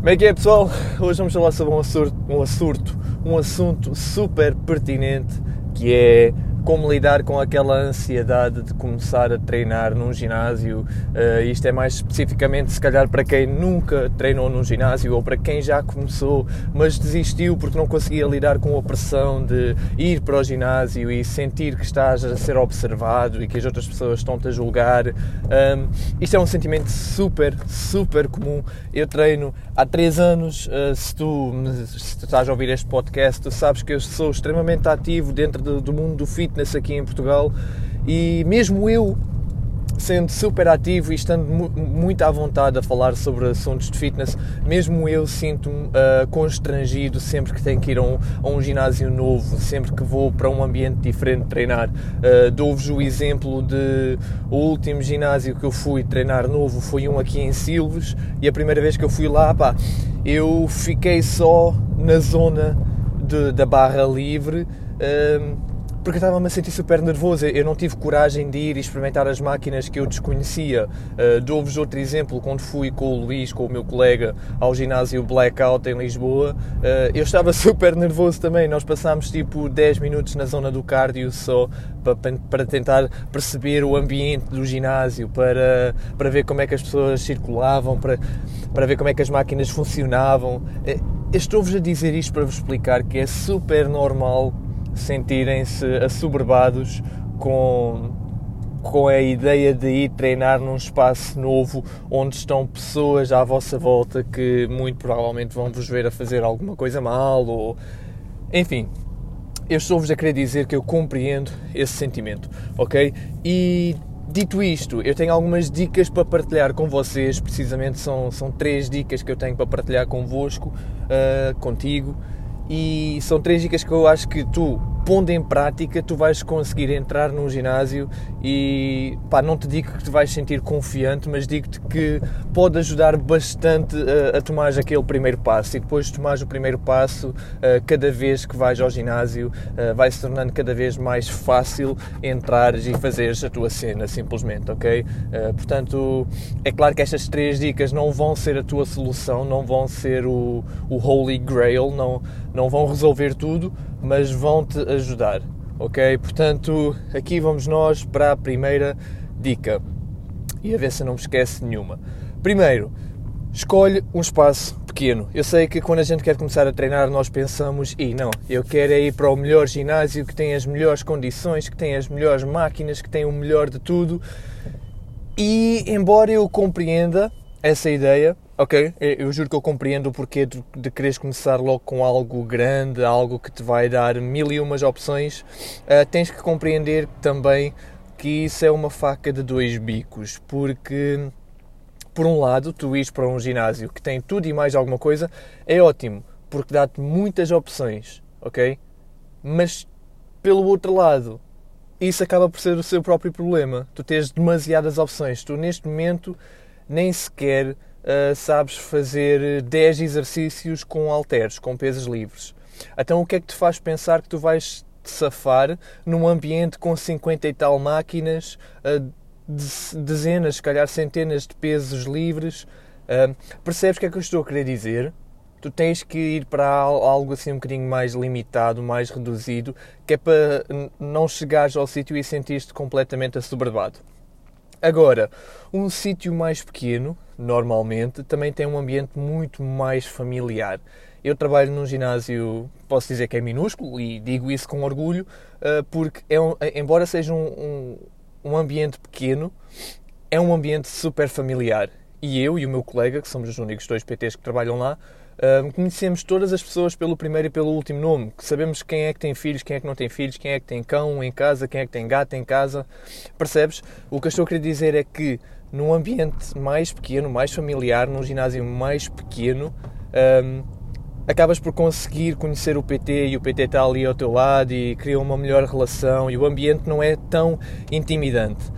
Como é que é pessoal? Hoje vamos falar sobre um assunto, um assunto, um assunto super pertinente que é como lidar com aquela ansiedade de começar a treinar num ginásio. Uh, isto é mais especificamente, se calhar, para quem nunca treinou num ginásio ou para quem já começou, mas desistiu porque não conseguia lidar com a pressão de ir para o ginásio e sentir que estás a ser observado e que as outras pessoas estão-te a julgar. Um, isto é um sentimento super, super comum. Eu treino há 3 anos. Uh, se, tu, se tu estás a ouvir este podcast, tu sabes que eu sou extremamente ativo dentro do, do mundo do fitness fitness aqui em Portugal e mesmo eu sendo super ativo e estando muito à vontade a falar sobre assuntos de fitness, mesmo eu sinto-me uh, constrangido sempre que tenho que ir a um, a um, ginásio novo, sempre que vou para um ambiente diferente treinar. Uh, Dou-vos o exemplo de o último ginásio que eu fui treinar novo foi um aqui em Silves e a primeira vez que eu fui lá, pá, eu fiquei só na zona de, da barra livre. Uh, porque estava-me a sentir super nervoso. Eu não tive coragem de ir experimentar as máquinas que eu desconhecia. Uh, Dou-vos outro exemplo, quando fui com o Luís, com o meu colega, ao ginásio Blackout em Lisboa, uh, eu estava super nervoso também. Nós passámos tipo 10 minutos na zona do cardio só para, para tentar perceber o ambiente do ginásio, para, para ver como é que as pessoas circulavam, para, para ver como é que as máquinas funcionavam. Eh, estou-vos a dizer isto para vos explicar que é super normal sentirem-se assoberbados com, com a ideia de ir treinar num espaço novo onde estão pessoas à vossa volta que muito provavelmente vão vos ver a fazer alguma coisa mal ou enfim. Eu estou-vos a querer dizer que eu compreendo esse sentimento, ok? E dito isto, eu tenho algumas dicas para partilhar com vocês. Precisamente são, são três dicas que eu tenho para partilhar convosco, uh, contigo. E são três dicas que eu acho que tu pondo em prática, tu vais conseguir entrar num ginásio e pá, não te digo que te vais sentir confiante, mas digo-te que pode ajudar bastante a, a tomar aquele primeiro passo e depois de tomares o primeiro passo, cada vez que vais ao ginásio, vai se tornando cada vez mais fácil entrares e fazeres a tua cena, simplesmente, ok? Portanto, é claro que estas três dicas não vão ser a tua solução, não vão ser o, o Holy Grail, não, não vão resolver tudo, mas vão-te ajudar, ok? Portanto, aqui vamos nós para a primeira dica e a ver se não me esquece nenhuma. Primeiro, escolhe um espaço pequeno. Eu sei que quando a gente quer começar a treinar, nós pensamos, e não, eu quero é ir para o melhor ginásio que tem as melhores condições, que tem as melhores máquinas, que tem o melhor de tudo. E embora eu compreenda essa ideia, ok, eu juro que eu compreendo o porquê de, de quereres começar logo com algo grande, algo que te vai dar mil e umas opções, uh, tens que compreender também que isso é uma faca de dois bicos, porque por um lado, tu ires para um ginásio que tem tudo e mais alguma coisa, é ótimo, porque dá-te muitas opções, ok? Mas pelo outro lado, isso acaba por ser o seu próprio problema. Tu tens demasiadas opções. Tu neste momento nem sequer uh, sabes fazer 10 exercícios com halteres, com pesos livres. Então o que é que te faz pensar que tu vais te safar num ambiente com 50 e tal máquinas, uh, dezenas, se calhar centenas de pesos livres? Uh, percebes o que é que eu estou a querer dizer? tu tens que ir para algo assim um bocadinho mais limitado, mais reduzido, que é para não chegares ao sítio e sentir-te completamente assoberbado. Agora, um sítio mais pequeno, normalmente, também tem um ambiente muito mais familiar. Eu trabalho num ginásio, posso dizer que é minúsculo, e digo isso com orgulho, eh, porque, é um, embora seja um, um, um ambiente pequeno, é um ambiente super familiar. E eu e o meu colega, que somos os únicos dois PTs que trabalham lá, conhecemos todas as pessoas pelo primeiro e pelo último nome, sabemos quem é que tem filhos, quem é que não tem filhos, quem é que tem cão em casa, quem é que tem gato em casa. Percebes? O que eu estou a querer dizer é que num ambiente mais pequeno, mais familiar, num ginásio mais pequeno, um, acabas por conseguir conhecer o PT e o PT está ali ao teu lado e cria uma melhor relação e o ambiente não é tão intimidante.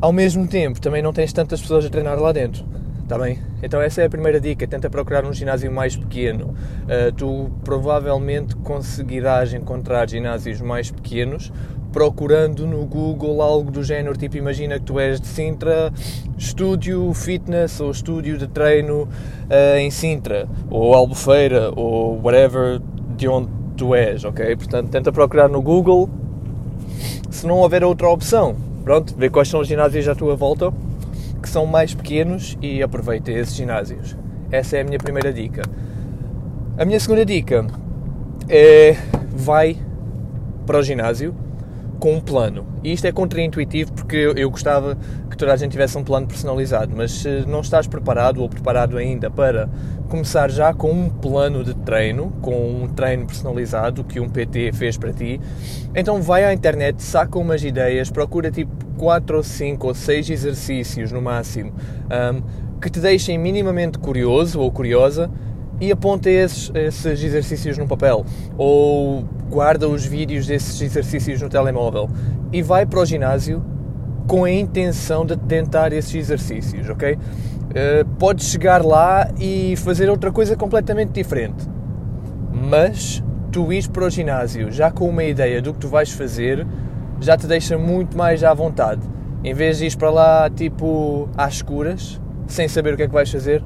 Ao mesmo tempo, também não tens tantas pessoas a treinar lá dentro. Está bem? Então essa é a primeira dica, tenta procurar um ginásio mais pequeno. Uh, tu provavelmente conseguirás encontrar ginásios mais pequenos procurando no Google algo do género, tipo imagina que tu és de Sintra, estúdio fitness ou estúdio de treino uh, em Sintra, ou Albufeira, ou whatever de onde tu és, ok? Portanto, tenta procurar no Google, se não houver outra opção, pronto, ver quais são os ginásios à tua volta, que são mais pequenos e aproveita esses ginásios. Essa é a minha primeira dica. A minha segunda dica é vai para o ginásio com um plano. E isto é contraintuitivo porque eu gostava que toda a gente tivesse um plano personalizado, mas se não estás preparado ou preparado ainda para começar já com um plano de treino, com um treino personalizado que um PT fez para ti, então vai à internet, saca umas ideias, procura tipo 4 ou 5 ou 6 exercícios no máximo um, que te deixem minimamente curioso ou curiosa e aponta esses, esses exercícios no papel ou guarda os vídeos desses exercícios no telemóvel e vai para o ginásio com a intenção de tentar esses exercícios, ok? Uh, podes chegar lá e fazer outra coisa completamente diferente, mas tu ires para o ginásio já com uma ideia do que tu vais fazer já te deixa muito mais à vontade. Em vez de ir para lá tipo às escuras, sem saber o que é que vais fazer,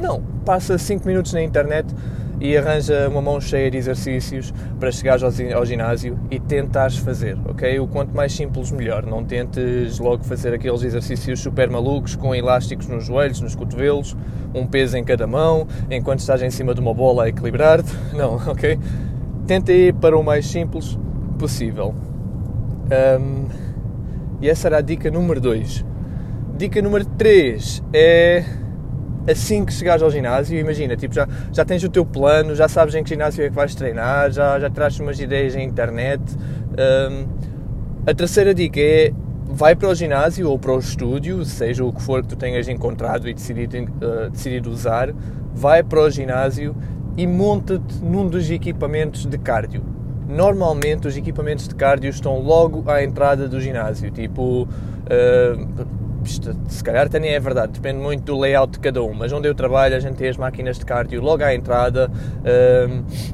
não, passa 5 minutos na internet e arranja uma mão cheia de exercícios para chegares ao ginásio e tentares fazer, ok? O quanto mais simples, melhor. Não tentes logo fazer aqueles exercícios super malucos com elásticos nos joelhos, nos cotovelos, um peso em cada mão, enquanto estás em cima de uma bola a equilibrar-te. Não, ok? Tenta ir para o mais simples possível. Um, e essa era a dica número 2. Dica número 3 é assim que chegares ao ginásio, imagina, tipo, já, já tens o teu plano, já sabes em que ginásio é que vais treinar, já, já trazes umas ideias na internet. Um, a terceira dica é vai para o ginásio ou para o estúdio, seja o que for que tu tenhas encontrado e decidido, uh, decidido usar, vai para o ginásio e monta-te num dos equipamentos de cardio. Normalmente os equipamentos de cardio estão logo à entrada do ginásio, tipo uh, isto, se calhar até nem é verdade, depende muito do layout de cada um, mas onde eu trabalho a gente tem as máquinas de cardio logo à entrada,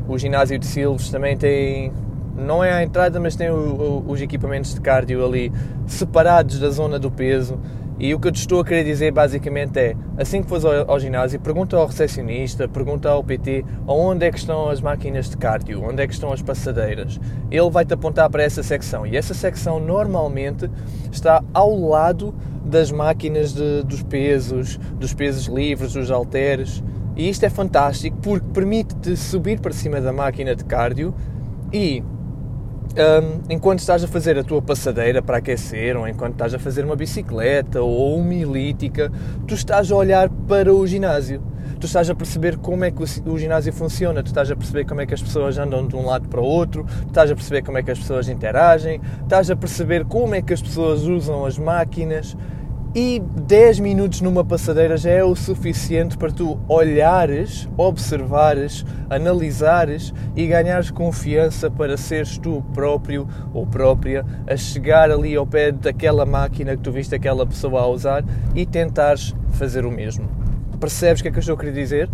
um, o ginásio de Silves também tem, não é à entrada, mas tem o, o, os equipamentos de cardio ali separados da zona do peso. E o que eu te estou a querer dizer basicamente é, assim que fores ao, ao, ginásio, pergunta ao recepcionista, pergunta ao PT onde é que estão as máquinas de cardio, onde é que estão as passadeiras. Ele vai-te apontar para essa secção e essa secção normalmente está ao lado das máquinas de, dos pesos, dos pesos livres, dos halteres. E isto é fantástico porque permite-te subir para cima da máquina de cardio e um, enquanto estás a fazer a tua passadeira para aquecer, ou enquanto estás a fazer uma bicicleta ou uma elítica, tu estás a olhar para o ginásio. Tu estás a perceber como é que o, o ginásio funciona, tu estás a perceber como é que as pessoas andam de um lado para o outro, tu estás a perceber como é que as pessoas interagem, estás a perceber como é que as pessoas usam as máquinas e 10 minutos numa passadeira já é o suficiente para tu olhares, observares, analisares e ganhares confiança para seres tu próprio ou própria a chegar ali ao pé daquela máquina que tu viste aquela pessoa a usar e tentares fazer o mesmo. Percebes o que é que eu estou a querer dizer?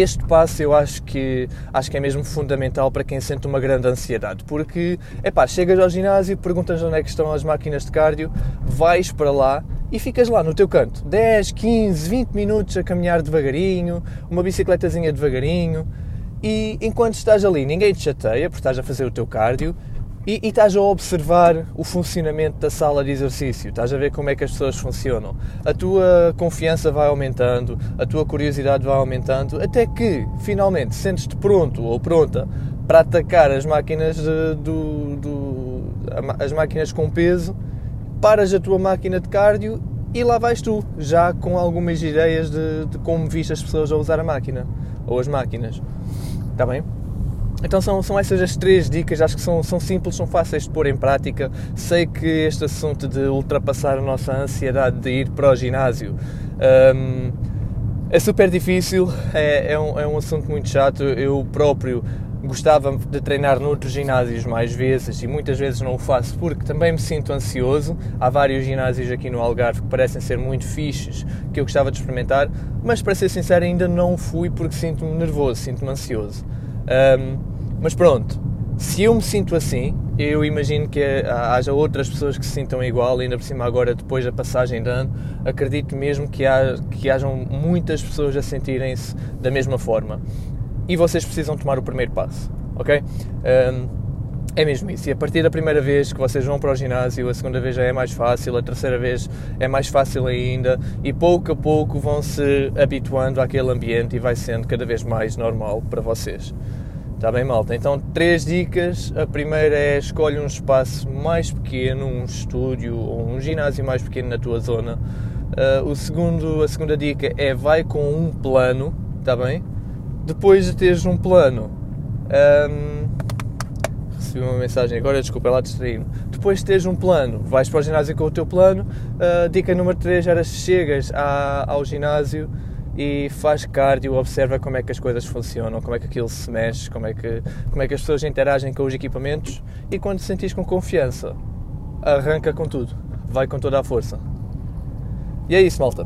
Este passo eu acho que, acho que é mesmo fundamental para quem sente uma grande ansiedade, porque, é pá, chegas ao ginásio, perguntas onde é que estão as máquinas de cardio, vais para lá e ficas lá no teu canto, 10, 15, 20 minutos a caminhar devagarinho, uma bicicletazinha devagarinho, e enquanto estás ali ninguém te chateia porque estás a fazer o teu cardio e, e, estás a observar o funcionamento da sala de exercício, estás a ver como é que as pessoas funcionam. A tua confiança vai aumentando, a tua curiosidade vai aumentando, até que finalmente sentes-te pronto ou pronta para atacar as máquinas, do, do, as máquinas com peso, paras a tua máquina de cardio e lá vais tu, já com algumas ideias de, de como viste as pessoas a usar a máquina ou as máquinas. Está bem? Então são, são essas as três dicas, acho que são, são simples, são fáceis de pôr em prática. Sei que este assunto de ultrapassar a nossa ansiedade de ir para o ginásio um, é super difícil, é, é, um, é um assunto muito chato. Eu próprio gostava de treinar noutros ginásios mais vezes e muitas vezes não o faço porque também me sinto ansioso. Há vários ginásios aqui no Algarve que parecem ser muito fixes que eu gostava de experimentar, mas para ser sincero ainda não fui porque sinto-me nervoso, sinto-me ansioso. Um, mas pronto, Se eu me sinto assim, eu imagino que haja outras pessoas que se sintam igual, ainda por cima agora, depois da passagem de ano, acredito mesmo que, há, que hajam muitas pessoas a sentirem-se da mesma forma. E vocês precisam tomar o primeiro passo, ok? Um, é mesmo isso. E a partir da primeira vez que vocês vão para o ginásio, a segunda vez já é mais fácil, a terceira vez é mais fácil ainda, e pouco a pouco vão se habituando àquele ambiente e vai sendo cada vez mais normal para vocês. Está bem, malta? Então, três dicas. A primeira é escolhe um espaço mais pequeno, um estúdio ou um ginásio mais pequeno na tua zona. Uh, o segundo, a segunda dica é vai com um plano, está bem? Depois de teres um plano, um, recebi uma mensagem agora, desculpa, lá distraí Depois de teres um plano, vais para o ginásio com o teu plano. Uh, dica número 3 era chegas à, ao ginásio e faz cardio, observa como é que as coisas funcionam, como é que aquilo se mexe, como é que, como é que as pessoas interagem com os equipamentos e quando te sentires com confiança, arranca com tudo, vai com toda a força. E é isso, malta.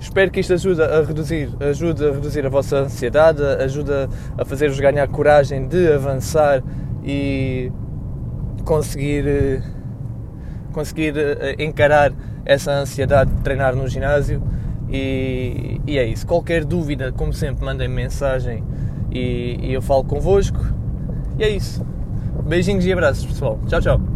Espero que isto ajude a reduzir, ajude a reduzir a vossa ansiedade, ajude a fazer-vos ganhar coragem de avançar e conseguir conseguir eh, encarar essa ansiedade de treinar no ginásio e, e é isso. Qualquer dúvida, como sempre, mandem mensagem e, e eu falo convosco. E é isso. Beijinhos e abraços, pessoal. Tchau, tchau.